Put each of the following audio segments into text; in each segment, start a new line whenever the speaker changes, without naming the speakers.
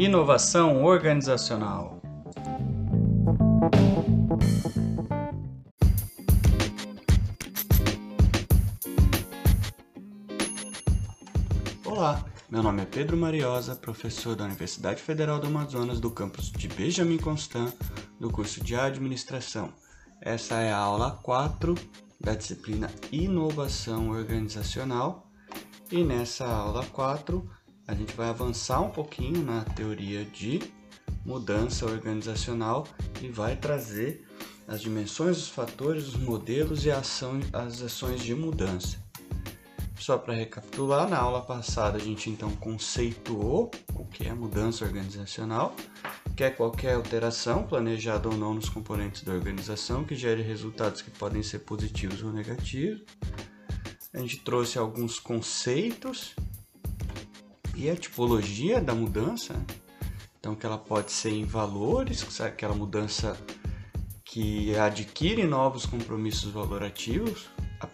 Inovação organizacional. Olá, meu nome é Pedro Mariosa, professor da Universidade Federal do Amazonas do campus de Benjamin Constant, do curso de Administração. Essa é a aula 4 da disciplina Inovação Organizacional e nessa aula 4 a gente vai avançar um pouquinho na teoria de mudança organizacional e vai trazer as dimensões, os fatores, os modelos e ação, as ações de mudança. Só para recapitular, na aula passada a gente então conceituou o que é mudança organizacional, que é qualquer alteração, planejada ou não, nos componentes da organização que gere resultados que podem ser positivos ou negativos. A gente trouxe alguns conceitos e a tipologia da mudança. Então, que ela pode ser em valores, aquela mudança que adquire novos compromissos valorativos.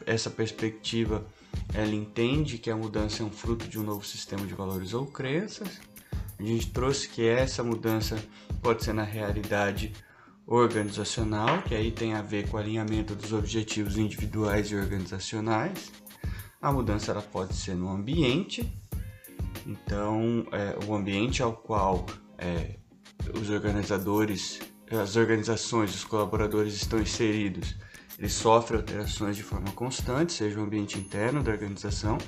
Essa perspectiva, ela entende que a mudança é um fruto de um novo sistema de valores ou crenças. A gente trouxe que essa mudança pode ser na realidade organizacional, que aí tem a ver com o alinhamento dos objetivos individuais e organizacionais. A mudança ela pode ser no ambiente, então, é, o ambiente ao qual é, os organizadores, as organizações, os colaboradores estão inseridos, eles sofrem alterações de forma constante, seja o ambiente interno da organização,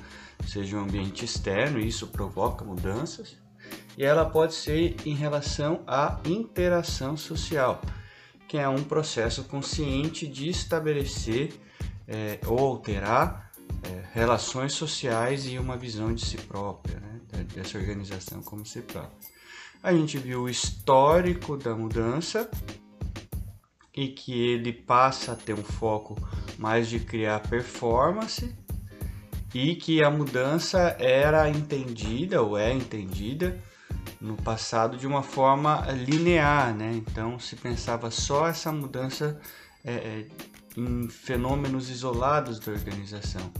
seja o ambiente externo, e isso provoca mudanças. E ela pode ser em relação à interação social, que é um processo consciente de estabelecer é, ou alterar é, relações sociais e uma visão de si própria. Né? dessa organização como si própria. A gente viu o histórico da mudança e que ele passa a ter um foco mais de criar performance e que a mudança era entendida ou é entendida no passado de uma forma linear, né? Então se pensava só essa mudança é, é em fenômenos isolados da organização.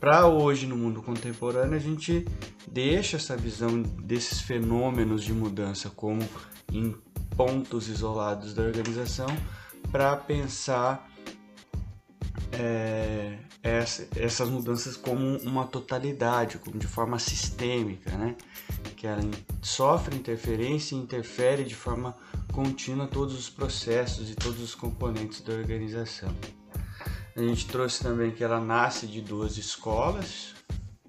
Para hoje, no mundo contemporâneo, a gente deixa essa visão desses fenômenos de mudança como em pontos isolados da organização para pensar é, essa, essas mudanças como uma totalidade, como de forma sistêmica, né? que ela sofre interferência e interfere de forma contínua todos os processos e todos os componentes da organização. A gente trouxe também que ela nasce de duas escolas,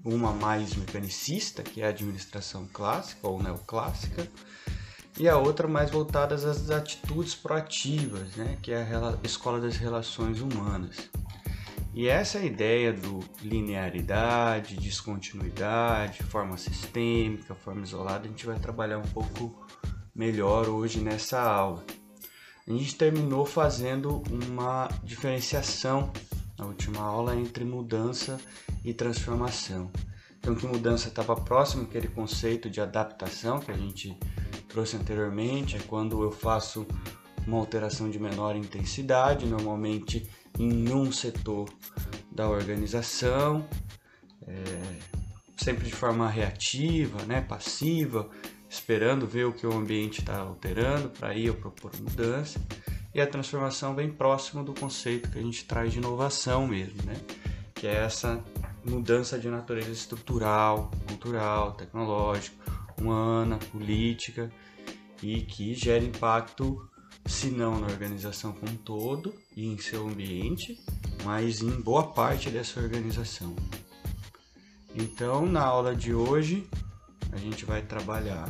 uma mais mecanicista, que é a administração clássica ou neoclássica, e a outra mais voltada às atitudes proativas, né, que é a escola das relações humanas. E essa ideia do linearidade, descontinuidade, forma sistêmica, forma isolada, a gente vai trabalhar um pouco melhor hoje nessa aula a gente terminou fazendo uma diferenciação na última aula entre mudança e transformação. Então, que mudança estava próximo aquele conceito de adaptação que a gente trouxe anteriormente, é quando eu faço uma alteração de menor intensidade, normalmente em um setor da organização, é, sempre de forma reativa, né, passiva, esperando ver o que o ambiente está alterando para aí eu propor mudança. E a transformação vem próximo do conceito que a gente traz de inovação mesmo, né? Que é essa mudança de natureza estrutural, cultural, tecnológica, humana, política e que gera impacto se não na organização como um todo e em seu ambiente, mas em boa parte dessa organização. Então, na aula de hoje, a gente vai trabalhar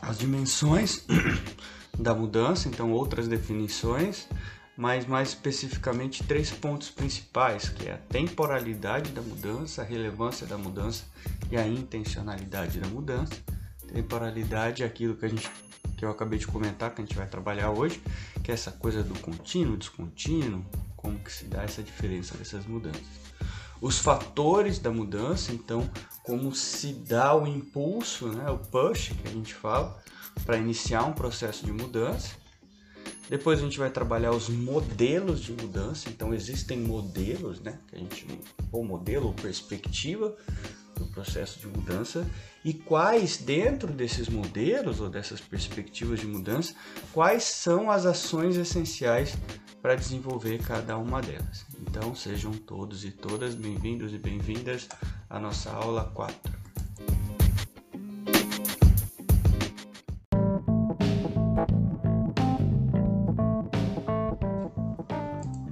as dimensões da mudança, então outras definições, mas mais especificamente três pontos principais, que é a temporalidade da mudança, a relevância da mudança e a intencionalidade da mudança. Temporalidade é aquilo que a gente que eu acabei de comentar, que a gente vai trabalhar hoje, que é essa coisa do contínuo, descontínuo, como que se dá essa diferença dessas mudanças os fatores da mudança, então como se dá o impulso, né, o push que a gente fala, para iniciar um processo de mudança. Depois a gente vai trabalhar os modelos de mudança, então existem modelos, né, que a gente ou modelo ou perspectiva do processo de mudança e quais, dentro desses modelos ou dessas perspectivas de mudança, quais são as ações essenciais para desenvolver cada uma delas. Então, sejam todos e todas bem-vindos e bem-vindas à nossa aula 4.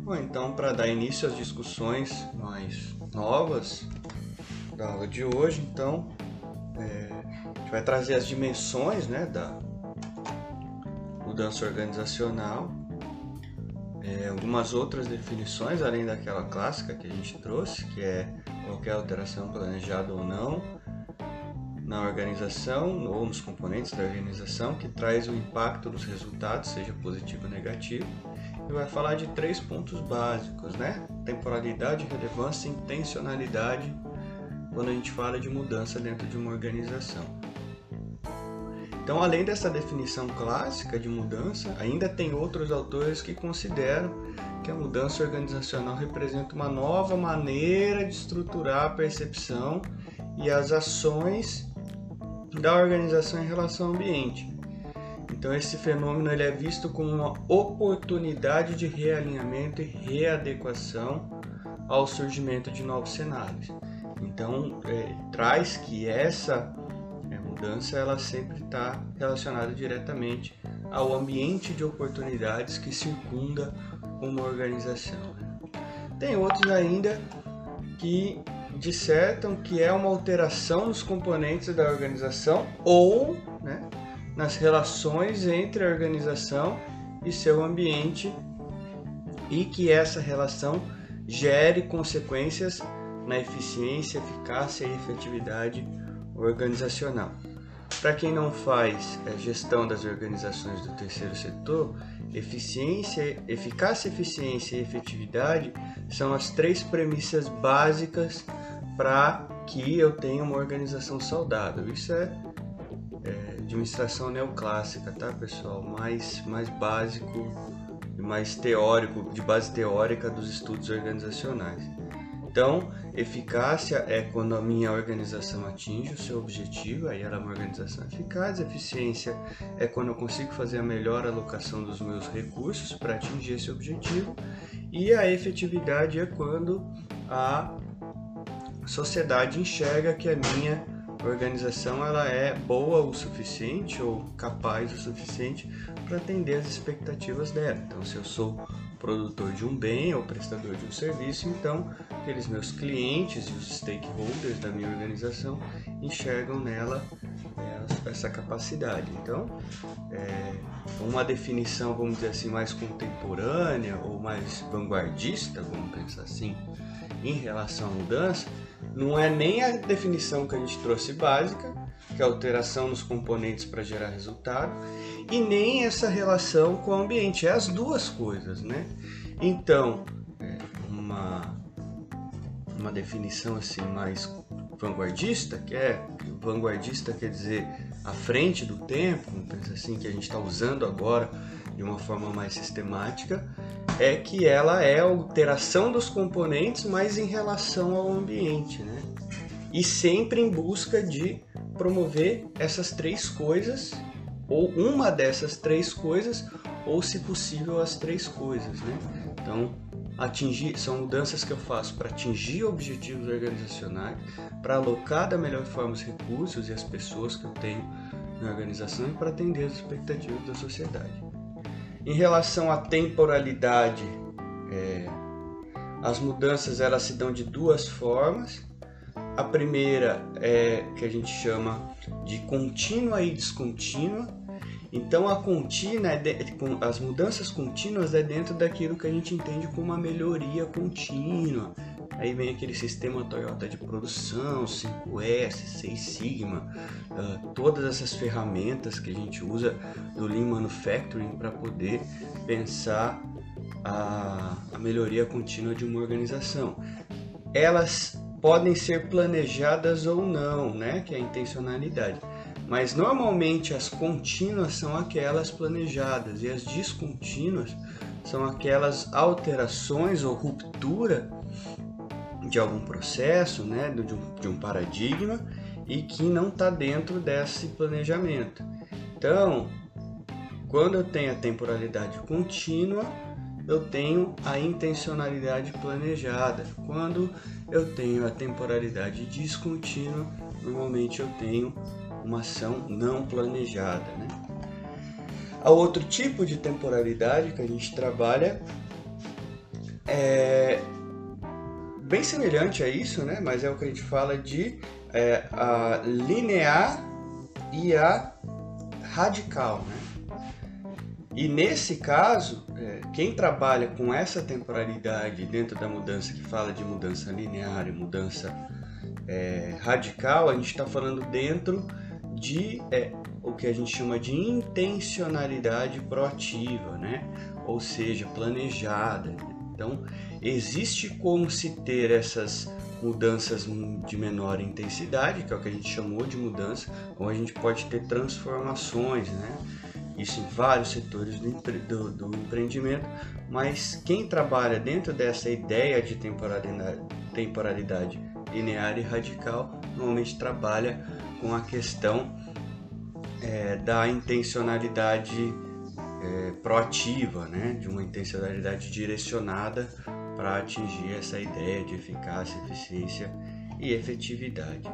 Bom, então, para dar início às discussões mais novas da aula de hoje, então, é, a gente vai trazer as dimensões né, da mudança organizacional, é, algumas outras definições além daquela clássica que a gente trouxe, que é qualquer alteração planejada ou não na organização ou nos componentes da organização que traz o impacto dos resultados, seja positivo ou negativo. E vai falar de três pontos básicos, né? Temporalidade, relevância e intencionalidade quando a gente fala de mudança dentro de uma organização. Então, além dessa definição clássica de mudança, ainda tem outros autores que consideram que a mudança organizacional representa uma nova maneira de estruturar a percepção e as ações da organização em relação ao ambiente. Então, esse fenômeno ele é visto como uma oportunidade de realinhamento e readequação ao surgimento de novos cenários. Então, é, traz que essa é, mudança ela sempre está relacionada diretamente ao ambiente de oportunidades que circunda uma organização. Tem outros ainda que dissertam que é uma alteração nos componentes da organização ou né, nas relações entre a organização e seu ambiente e que essa relação gere consequências na eficiência, eficácia e efetividade organizacional. Para quem não faz a gestão das organizações do terceiro setor, eficiência, eficácia, eficiência e efetividade são as três premissas básicas para que eu tenha uma organização saudável. Isso é, é administração neoclássica, tá, pessoal? Mais, mais básico mais teórico, de base teórica dos estudos organizacionais. Então, eficácia é quando a minha organização atinge o seu objetivo, aí ela é uma organização eficaz. Eficiência é quando eu consigo fazer a melhor alocação dos meus recursos para atingir esse objetivo. E a efetividade é quando a sociedade enxerga que a minha organização ela é boa o suficiente ou capaz o suficiente para atender as expectativas dela. Então, se eu sou produtor de um bem ou prestador de um serviço, então aqueles meus clientes e os stakeholders da minha organização enxergam nela é, essa capacidade. Então, é, uma definição, vamos dizer assim, mais contemporânea ou mais vanguardista, vamos pensar assim, em relação à mudança, não é nem a definição que a gente trouxe básica, que é alteração nos componentes para gerar resultado, e nem essa relação com o ambiente. É as duas coisas, né? Então, é, uma, uma definição assim mais vanguardista, que é vanguardista quer dizer à frente do tempo, pensa assim que a gente está usando agora de uma forma mais sistemática, é que ela é a alteração dos componentes, mas em relação ao ambiente, né? E sempre em busca de promover essas três coisas, ou uma dessas três coisas, ou se possível as três coisas, né? Então, atingir são mudanças que eu faço para atingir objetivos organizacionais, para alocar da melhor forma os recursos e as pessoas que eu tenho na organização e para atender as expectativas da sociedade. Em relação à temporalidade, é, as mudanças elas se dão de duas formas. A primeira é que a gente chama de contínua e descontínua. Então a contínua, é de, as mudanças contínuas é dentro daquilo que a gente entende como uma melhoria contínua. Aí vem aquele sistema Toyota de produção, 5S, 6 Sigma, uh, todas essas ferramentas que a gente usa do Lean Manufacturing para poder pensar a, a melhoria contínua de uma organização. Elas podem ser planejadas ou não, né? Que é a intencionalidade. Mas normalmente as contínuas são aquelas planejadas e as descontínuas são aquelas alterações ou ruptura de algum processo, né, de um, de um paradigma e que não está dentro desse planejamento. Então, quando eu tenho a temporalidade contínua, eu tenho a intencionalidade planejada. Quando eu tenho a temporalidade descontínua, normalmente eu tenho uma ação não planejada. Né? A outro tipo de temporalidade que a gente trabalha é bem semelhante a isso, né? mas é o que a gente fala de é, a linear e a radical. Né? E nesse caso, quem trabalha com essa temporalidade dentro da mudança, que fala de mudança linear e mudança é, radical, a gente está falando dentro de é, o que a gente chama de intencionalidade proativa, né? ou seja, planejada. Então, existe como se ter essas mudanças de menor intensidade, que é o que a gente chamou de mudança, ou a gente pode ter transformações, né? Isso em vários setores do, do, do, empreendimento, mas quem trabalha dentro dessa ideia de temporalidade, temporalidade linear e radical normalmente trabalha com a questão é, da intencionalidade é, proativa, né? de uma intencionalidade direcionada para atingir essa ideia de eficácia, eficiência e efetividade.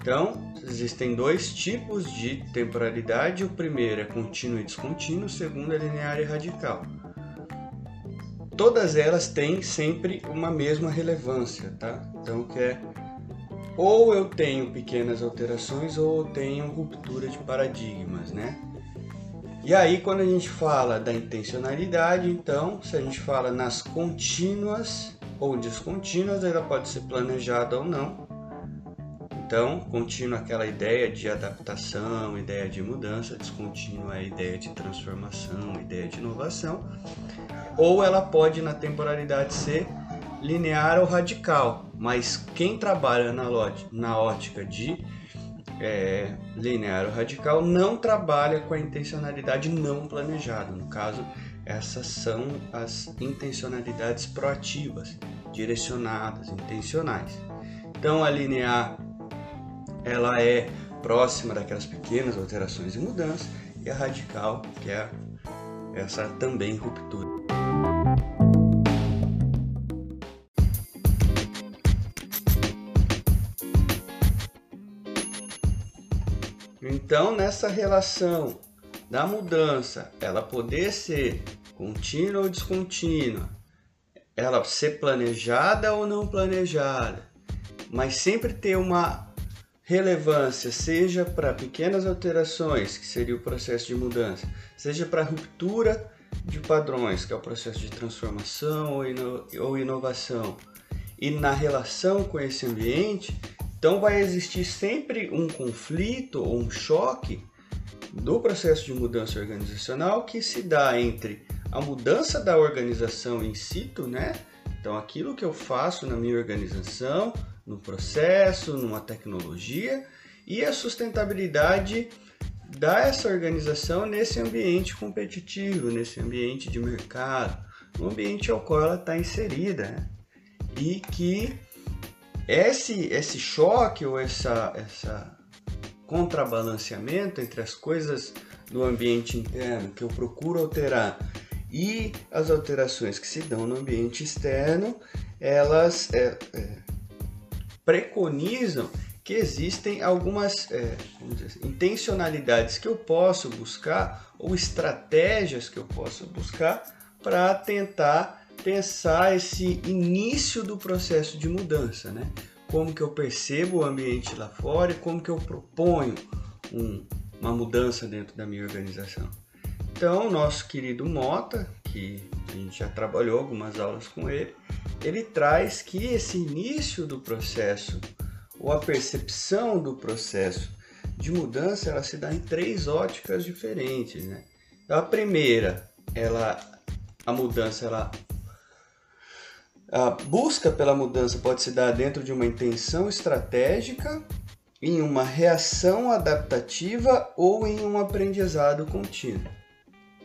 Então, existem dois tipos de temporalidade. O primeiro é contínuo e descontínuo, o segundo é linear e radical. Todas elas têm sempre uma mesma relevância, tá? Então, que é ou eu tenho pequenas alterações ou eu tenho ruptura de paradigmas, né? E aí, quando a gente fala da intencionalidade, então, se a gente fala nas contínuas ou descontínuas, ela pode ser planejada ou não. Então, contínua aquela ideia de adaptação, ideia de mudança, descontínua a ideia de transformação, ideia de inovação. Ou ela pode, na temporalidade, ser linear ou radical, mas quem trabalha na, na ótica de é, linear ou radical não trabalha com a intencionalidade não planejada. No caso, essas são as intencionalidades proativas, direcionadas, intencionais. Então, a linear ela é próxima daquelas pequenas alterações e mudanças, e a radical, que é essa também ruptura. Então, nessa relação da mudança, ela poder ser contínua ou descontínua, ela ser planejada ou não planejada, mas sempre ter uma relevância, seja para pequenas alterações, que seria o processo de mudança, seja para ruptura de padrões, que é o processo de transformação ou, ino ou inovação, e na relação com esse ambiente, então vai existir sempre um conflito ou um choque do processo de mudança organizacional que se dá entre a mudança da organização em situ, né? Então aquilo que eu faço na minha organização, no processo, numa tecnologia e a sustentabilidade dessa organização nesse ambiente competitivo, nesse ambiente de mercado, no ambiente ao qual ela está inserida. Né? E que esse, esse choque ou essa, essa contrabalanceamento entre as coisas do ambiente interno que eu procuro alterar e as alterações que se dão no ambiente externo, elas é, é, preconizam que existem algumas é, assim, intencionalidades que eu posso buscar ou estratégias que eu posso buscar para tentar pensar esse início do processo de mudança, né? Como que eu percebo o ambiente lá fora e como que eu proponho um, uma mudança dentro da minha organização. Então, nosso querido Mota, que a gente já trabalhou algumas aulas com ele, ele traz que esse início do processo ou a percepção do processo de mudança ela se dá em três óticas diferentes, né? Então, a primeira, ela a mudança ela a busca pela mudança pode se dar dentro de uma intenção estratégica, em uma reação adaptativa ou em um aprendizado contínuo.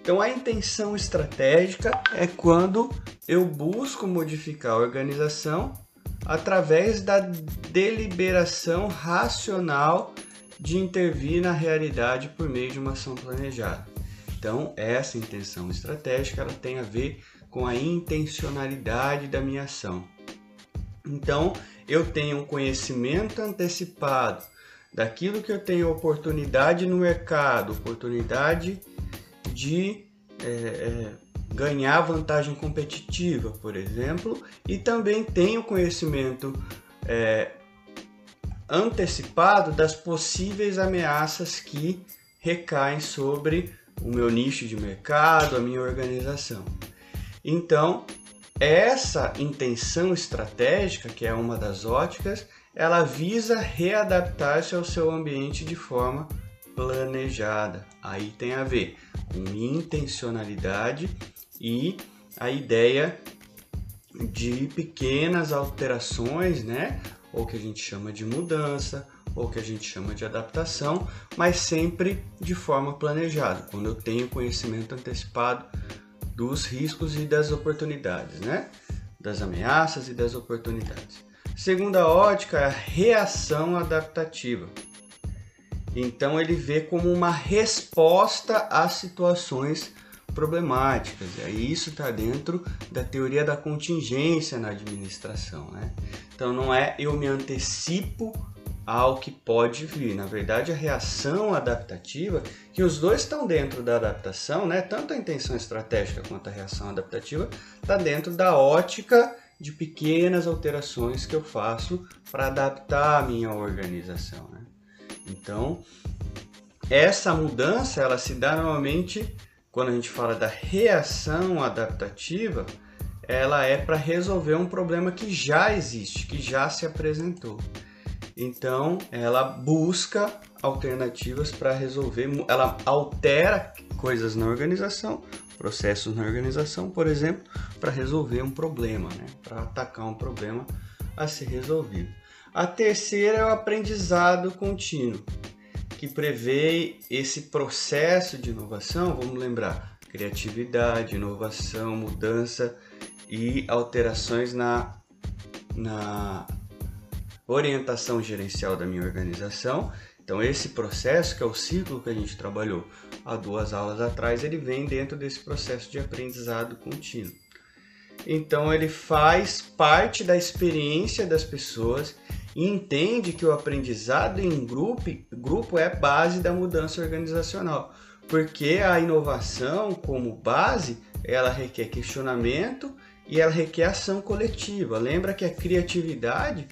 Então, a intenção estratégica é quando eu busco modificar a organização através da deliberação racional de intervir na realidade por meio de uma ação planejada. Então, essa intenção estratégica ela tem a ver com a intencionalidade da minha ação. Então, eu tenho um conhecimento antecipado daquilo que eu tenho oportunidade no mercado, oportunidade de é, é, ganhar vantagem competitiva, por exemplo, e também tenho conhecimento é, antecipado das possíveis ameaças que recaem sobre o meu nicho de mercado, a minha organização. Então, essa intenção estratégica, que é uma das óticas, ela visa readaptar-se ao seu ambiente de forma planejada. Aí tem a ver com intencionalidade e a ideia de pequenas alterações, né? Ou que a gente chama de mudança, ou que a gente chama de adaptação, mas sempre de forma planejada, quando eu tenho conhecimento antecipado dos riscos e das oportunidades, né? Das ameaças e das oportunidades. Segunda ótica é a reação adaptativa. Então ele vê como uma resposta às situações problemáticas. E aí isso está dentro da teoria da contingência na administração. Né? Então não é eu me antecipo ao que pode vir. Na verdade, a reação adaptativa, que os dois estão dentro da adaptação, né? tanto a intenção estratégica quanto a reação adaptativa, está dentro da ótica de pequenas alterações que eu faço para adaptar a minha organização. Né? Então, essa mudança ela se dá normalmente quando a gente fala da reação adaptativa, ela é para resolver um problema que já existe, que já se apresentou. Então, ela busca alternativas para resolver, ela altera coisas na organização, processos na organização, por exemplo, para resolver um problema, né? para atacar um problema a ser resolvido. A terceira é o aprendizado contínuo, que prevê esse processo de inovação, vamos lembrar, criatividade, inovação, mudança e alterações na, na orientação gerencial da minha organização. Então, esse processo, que é o ciclo que a gente trabalhou há duas aulas atrás, ele vem dentro desse processo de aprendizado contínuo. Então, ele faz parte da experiência das pessoas e entende que o aprendizado em grupo, grupo é base da mudança organizacional, porque a inovação como base, ela requer questionamento e ela requer ação coletiva. Lembra que a criatividade,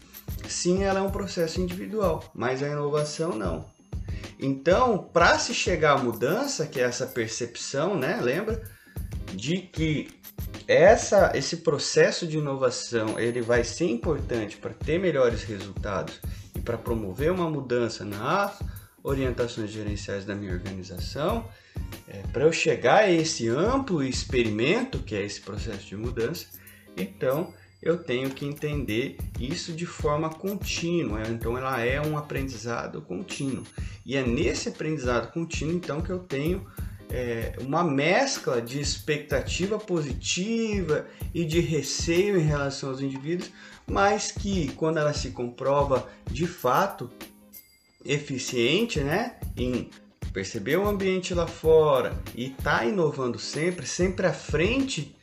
sim, ela é um processo individual, mas a inovação não. Então, para se chegar à mudança, que é essa percepção, né, lembra de que essa, esse processo de inovação ele vai ser importante para ter melhores resultados e para promover uma mudança nas orientações gerenciais da minha organização, é, para eu chegar a esse amplo experimento que é esse processo de mudança, então eu tenho que entender isso de forma contínua. Então ela é um aprendizado contínuo e é nesse aprendizado contínuo então que eu tenho é, uma mescla de expectativa positiva e de receio em relação aos indivíduos, mas que quando ela se comprova de fato eficiente, né, em perceber o ambiente lá fora e tá inovando sempre, sempre à frente,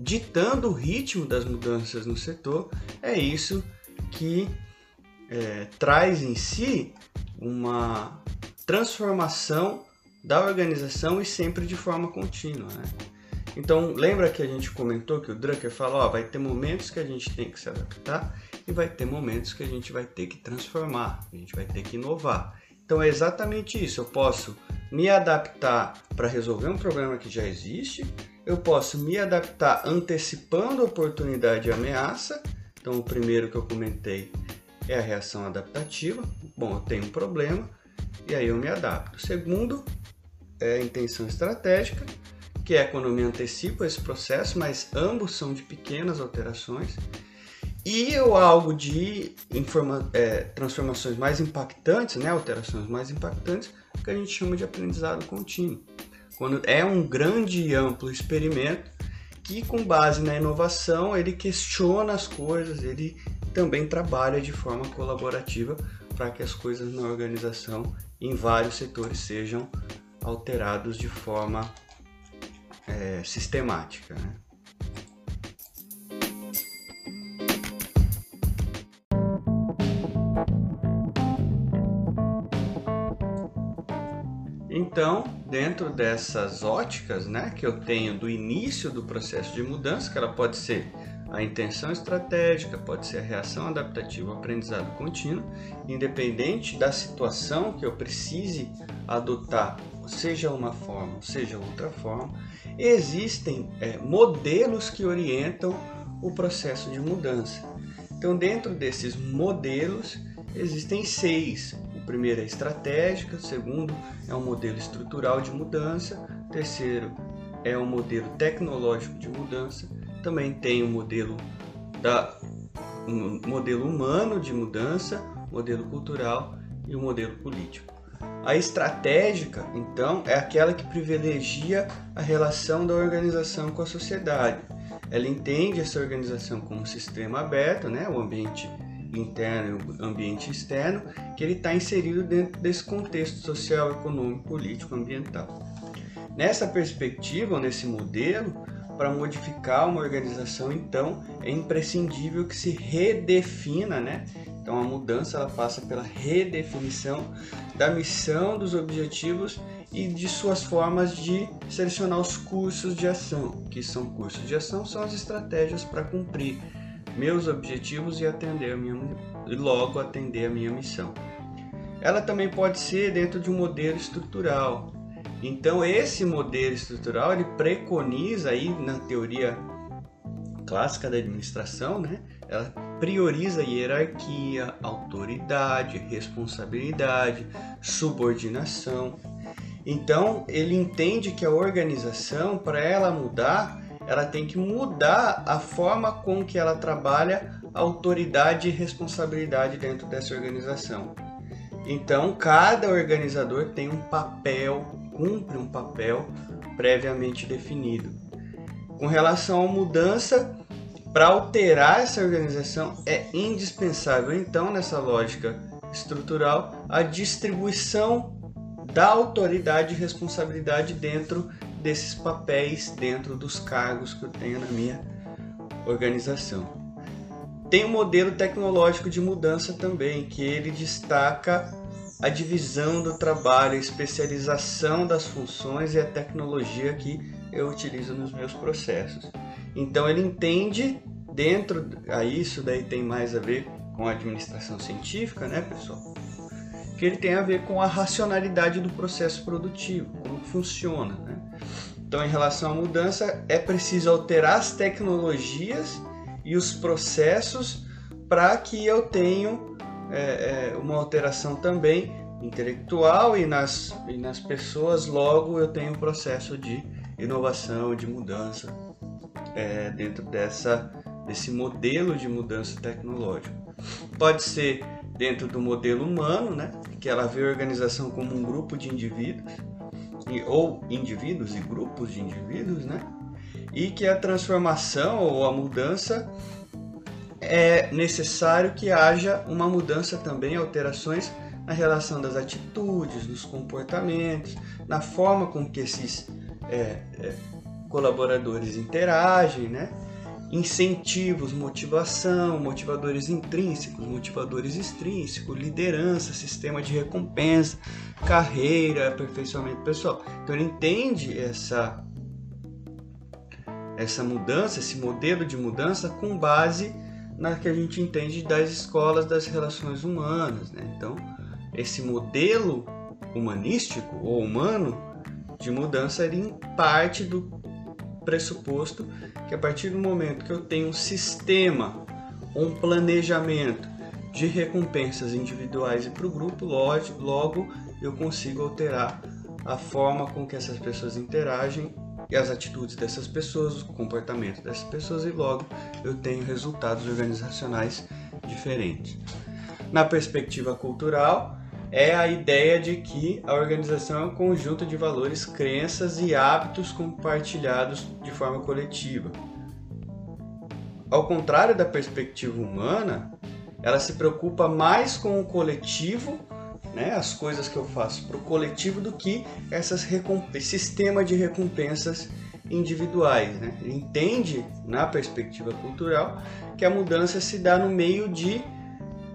ditando o ritmo das mudanças no setor, é isso que é, traz em si uma transformação da organização e sempre de forma contínua. Né? Então, lembra que a gente comentou que o Drucker falou, ó, vai ter momentos que a gente tem que se adaptar e vai ter momentos que a gente vai ter que transformar, a gente vai ter que inovar. Então é exatamente isso. Eu posso me adaptar para resolver um problema que já existe, eu posso me adaptar antecipando oportunidade e ameaça. Então, o primeiro que eu comentei é a reação adaptativa. Bom, eu tenho um problema e aí eu me adapto. Segundo é a intenção estratégica, que é quando eu me antecipo a esse processo, mas ambos são de pequenas alterações. E o algo de informa, é, transformações mais impactantes, né, alterações mais impactantes, que a gente chama de aprendizado contínuo. Quando é um grande e amplo experimento que, com base na inovação, ele questiona as coisas, ele também trabalha de forma colaborativa para que as coisas na organização em vários setores sejam alterados de forma é, sistemática. Né? Então, dentro dessas óticas né, que eu tenho do início do processo de mudança, que ela pode ser a intenção estratégica, pode ser a reação adaptativa ao aprendizado contínuo, independente da situação que eu precise adotar, seja uma forma, seja outra forma, existem é, modelos que orientam o processo de mudança. Então, dentro desses modelos, existem seis primeiro é estratégica, o segundo é um modelo estrutural de mudança, o terceiro é um modelo tecnológico de mudança, também tem o um modelo da um modelo humano de mudança, modelo cultural e o um modelo político. A estratégica, então, é aquela que privilegia a relação da organização com a sociedade. Ela entende essa organização como um sistema aberto, né, o ambiente interno e o ambiente externo, que ele está inserido dentro desse contexto social, econômico, político, ambiental. Nessa perspectiva, nesse modelo, para modificar uma organização, então, é imprescindível que se redefina, né? Então, a mudança ela passa pela redefinição da missão, dos objetivos e de suas formas de selecionar os cursos de ação. Que são cursos de ação são as estratégias para cumprir meus objetivos e atender a minha e logo atender a minha missão. Ela também pode ser dentro de um modelo estrutural. Então esse modelo estrutural ele preconiza aí na teoria clássica da administração, né? Ela prioriza hierarquia, autoridade, responsabilidade, subordinação. Então ele entende que a organização para ela mudar ela tem que mudar a forma com que ela trabalha autoridade e responsabilidade dentro dessa organização. Então, cada organizador tem um papel, cumpre um papel previamente definido. Com relação à mudança, para alterar essa organização é indispensável, então, nessa lógica estrutural, a distribuição da autoridade e responsabilidade dentro desses papéis dentro dos cargos que eu tenho na minha organização. Tem um modelo tecnológico de mudança também, que ele destaca a divisão do trabalho, a especialização das funções e a tecnologia que eu utilizo nos meus processos. Então ele entende dentro a isso daí tem mais a ver com a administração científica, né, pessoal? Que ele tem a ver com a racionalidade do processo produtivo, como funciona, né? Então, em relação à mudança, é preciso alterar as tecnologias e os processos para que eu tenha é, é, uma alteração também intelectual e nas, e nas pessoas, logo eu tenho um processo de inovação, de mudança é, dentro dessa, desse modelo de mudança tecnológica. Pode ser dentro do modelo humano, né, que ela vê a organização como um grupo de indivíduos, ou indivíduos e grupos de indivíduos, né? E que a transformação ou a mudança é necessário que haja uma mudança também, alterações na relação das atitudes, dos comportamentos, na forma com que esses é, é, colaboradores interagem, né? incentivos, motivação, motivadores intrínsecos, motivadores extrínsecos, liderança, sistema de recompensa, carreira, aperfeiçoamento pessoal. Então ele entende essa essa mudança, esse modelo de mudança com base na que a gente entende das escolas das relações humanas, né? Então, esse modelo humanístico ou humano de mudança ele parte do pressuposto que a partir do momento que eu tenho um sistema, um planejamento de recompensas individuais e para o grupo, logo eu consigo alterar a forma com que essas pessoas interagem e as atitudes dessas pessoas, o comportamento dessas pessoas e logo eu tenho resultados organizacionais diferentes. Na perspectiva cultural, é a ideia de que a organização é um conjunto de valores, crenças e hábitos compartilhados de forma coletiva. ao contrário da perspectiva humana, ela se preocupa mais com o coletivo, né, as coisas que eu faço para o coletivo, do que essas sistema de recompensas individuais. Né? Entende, na perspectiva cultural, que a mudança se dá no meio de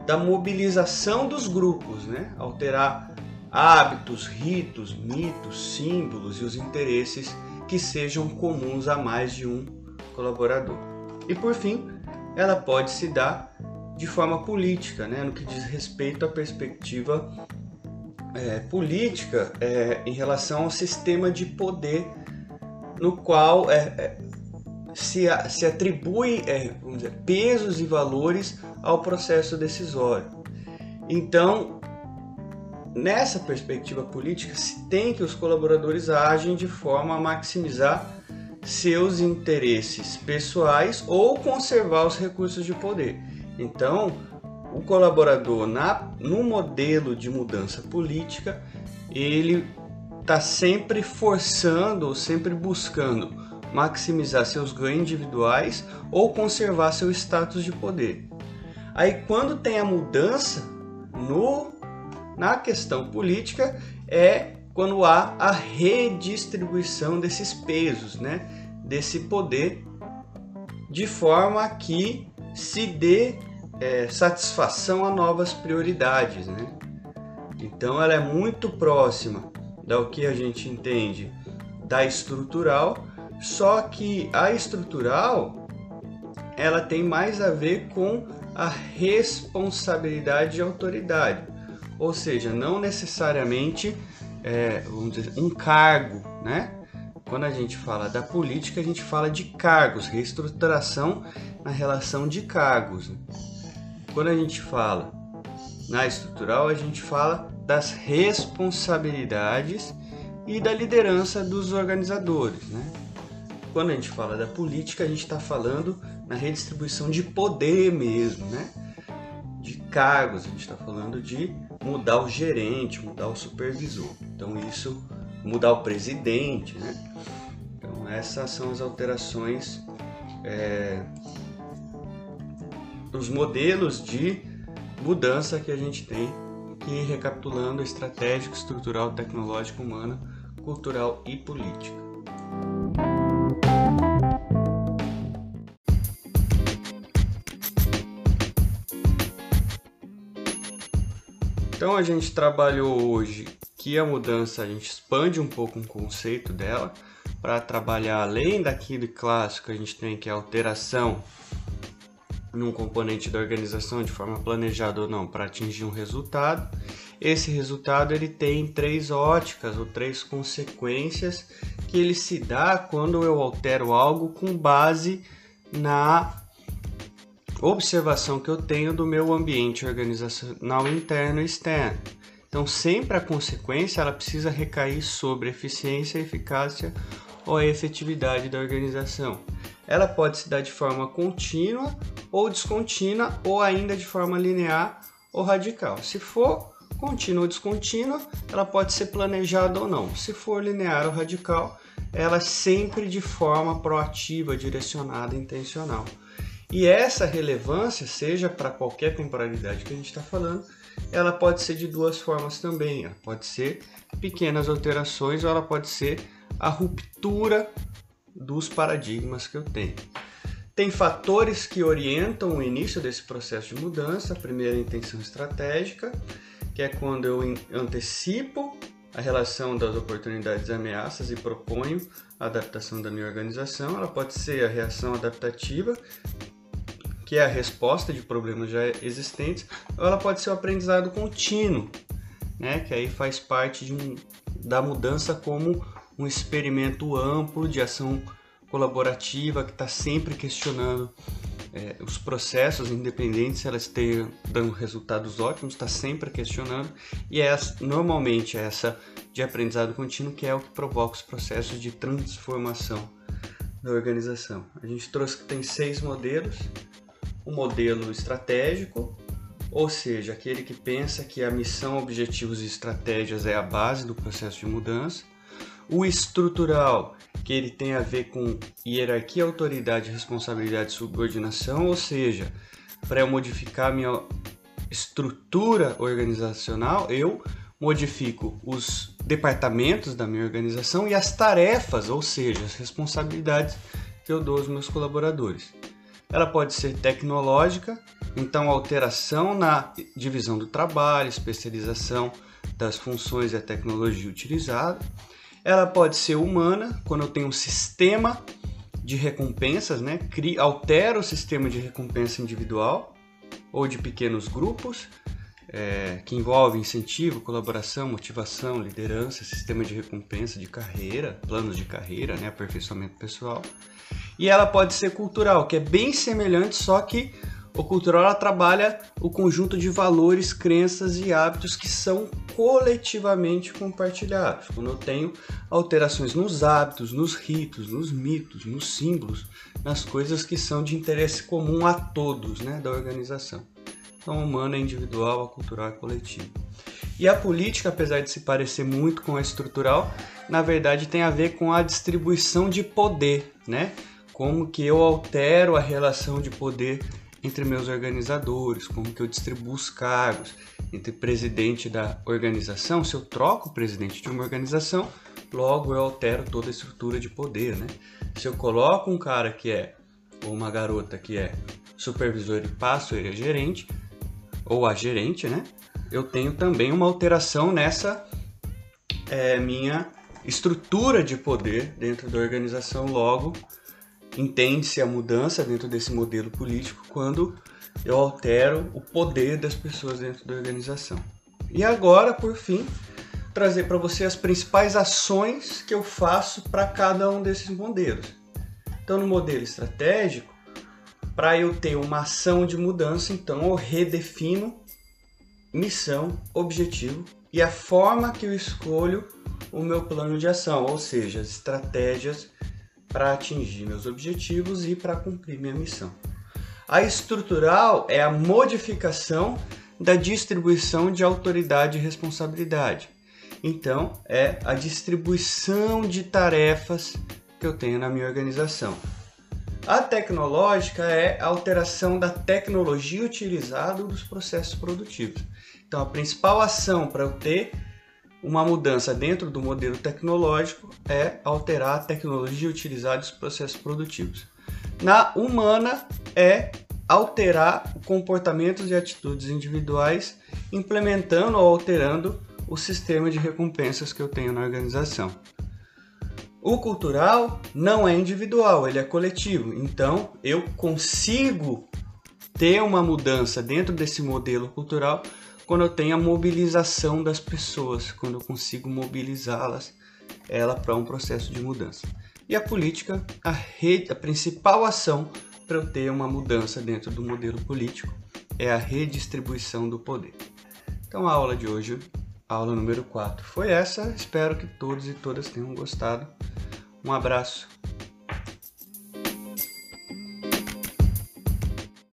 da mobilização dos grupos, né? alterar hábitos, ritos, mitos, símbolos e os interesses que sejam comuns a mais de um colaborador. E por fim, ela pode se dar de forma política, né? no que diz respeito à perspectiva é, política é, em relação ao sistema de poder no qual é, se, se, atribui é, dizer, pesos e valores ao processo decisório. Então, nessa perspectiva política, se tem que os colaboradores agem de forma a maximizar seus interesses pessoais ou conservar os recursos de poder. Então, o colaborador na, no modelo de mudança política, ele está sempre forçando ou sempre buscando maximizar seus ganhos individuais ou conservar seu status de poder. Aí quando tem a mudança no na questão política é quando há a redistribuição desses pesos, né? Desse poder de forma que se dê é, satisfação a novas prioridades, né? Então ela é muito próxima do que a gente entende da estrutural, só que a estrutural ela tem mais a ver com a responsabilidade e autoridade, ou seja, não necessariamente é, vamos dizer, um cargo, né? Quando a gente fala da política, a gente fala de cargos, reestruturação na relação de cargos. Quando a gente fala na estrutural, a gente fala das responsabilidades e da liderança dos organizadores. Né? Quando a gente fala da política, a gente está falando na redistribuição de poder mesmo, né? de cargos, a gente está falando de mudar o gerente, mudar o supervisor. Então isso, mudar o presidente. Né? Então essas são as alterações é, os modelos de mudança que a gente tem, que recapitulando estratégico, estrutural, tecnológico, humana, cultural e política. Então a gente trabalhou hoje que a mudança a gente expande um pouco o conceito dela para trabalhar além daquilo clássico a gente tem que a alteração num componente da organização de forma planejada ou não para atingir um resultado. Esse resultado ele tem três óticas ou três consequências que ele se dá quando eu altero algo com base na observação que eu tenho do meu ambiente organizacional interno e externo. Então, sempre a consequência ela precisa recair sobre eficiência, eficácia ou a efetividade da organização. Ela pode se dar de forma contínua ou descontínua ou ainda de forma linear ou radical. Se for contínua ou descontínua, ela pode ser planejada ou não. Se for linear ou radical, ela é sempre de forma proativa, direcionada, intencional. E essa relevância, seja para qualquer temporalidade que a gente está falando, ela pode ser de duas formas também. Ela pode ser pequenas alterações ou ela pode ser a ruptura dos paradigmas que eu tenho. Tem fatores que orientam o início desse processo de mudança. A primeira é a intenção estratégica, que é quando eu antecipo a relação das oportunidades e ameaças e proponho a adaptação da minha organização. Ela pode ser a reação adaptativa, que é a resposta de problemas já existentes, ou ela pode ser o aprendizado contínuo, né? que aí faz parte um, da mudança como um experimento amplo de ação colaborativa que está sempre questionando é, os processos, independentes se elas estejam dando resultados ótimos, está sempre questionando e é normalmente é essa de aprendizado contínuo que é o que provoca os processos de transformação da organização. A gente trouxe que tem seis modelos: o modelo estratégico, ou seja, aquele que pensa que a missão, objetivos e estratégias é a base do processo de mudança O estrutural, que ele tem a ver com hierarquia, autoridade, responsabilidade e subordinação, ou seja, para eu modificar minha estrutura organizacional, eu modifico os departamentos da minha organização e as tarefas, ou seja, as responsabilidades que eu dou aos meus colaboradores. Ela pode ser tecnológica, então alteração na divisão do trabalho, especialização das funções e a tecnologia utilizada. Ela pode ser humana, quando eu tenho um sistema de recompensas, né? altera o sistema de recompensa individual ou de pequenos grupos, é, que envolve incentivo, colaboração, motivação, liderança, sistema de recompensa de carreira, planos de carreira, né, aperfeiçoamento pessoal. E ela pode ser cultural, que é bem semelhante, só que o cultural trabalha o conjunto de valores, crenças e hábitos que são coletivamente compartilhados. Quando eu tenho alterações nos hábitos, nos ritos, nos mitos, nos símbolos, nas coisas que são de interesse comum a todos né, da organização. Então, humana é individual, a cultural é coletiva. E a política, apesar de se parecer muito com a estrutural, na verdade tem a ver com a distribuição de poder, né? Como que eu altero a relação de poder entre meus organizadores, como que eu distribuo os cargos entre presidente da organização. Se eu troco o presidente de uma organização, logo eu altero toda a estrutura de poder, né? Se eu coloco um cara que é ou uma garota que é supervisor e passo ele é gerente, ou a gerente, né? Eu tenho também uma alteração nessa é, minha estrutura de poder dentro da organização. Logo, entende-se a mudança dentro desse modelo político quando eu altero o poder das pessoas dentro da organização. E agora, por fim, trazer para você as principais ações que eu faço para cada um desses modelos. Então, no modelo estratégico, para eu ter uma ação de mudança, então eu redefino missão, objetivo e a forma que eu escolho o meu plano de ação, ou seja, as estratégias para atingir meus objetivos e para cumprir minha missão. A estrutural é a modificação da distribuição de autoridade e responsabilidade. Então, é a distribuição de tarefas que eu tenho na minha organização. A tecnológica é a alteração da tecnologia utilizada nos processos produtivos. Então, a principal ação para eu ter uma mudança dentro do modelo tecnológico é alterar a tecnologia utilizada nos processos produtivos. Na humana é alterar comportamentos e atitudes individuais, implementando ou alterando o sistema de recompensas que eu tenho na organização. O cultural não é individual, ele é coletivo. Então, eu consigo ter uma mudança dentro desse modelo cultural quando eu tenho a mobilização das pessoas, quando eu consigo mobilizá-las ela para um processo de mudança. E a política, a, rede, a principal ação para eu ter uma mudança dentro do modelo político é a redistribuição do poder. Então a aula de hoje, aula número 4, foi essa. Espero que todos e todas tenham gostado. Um abraço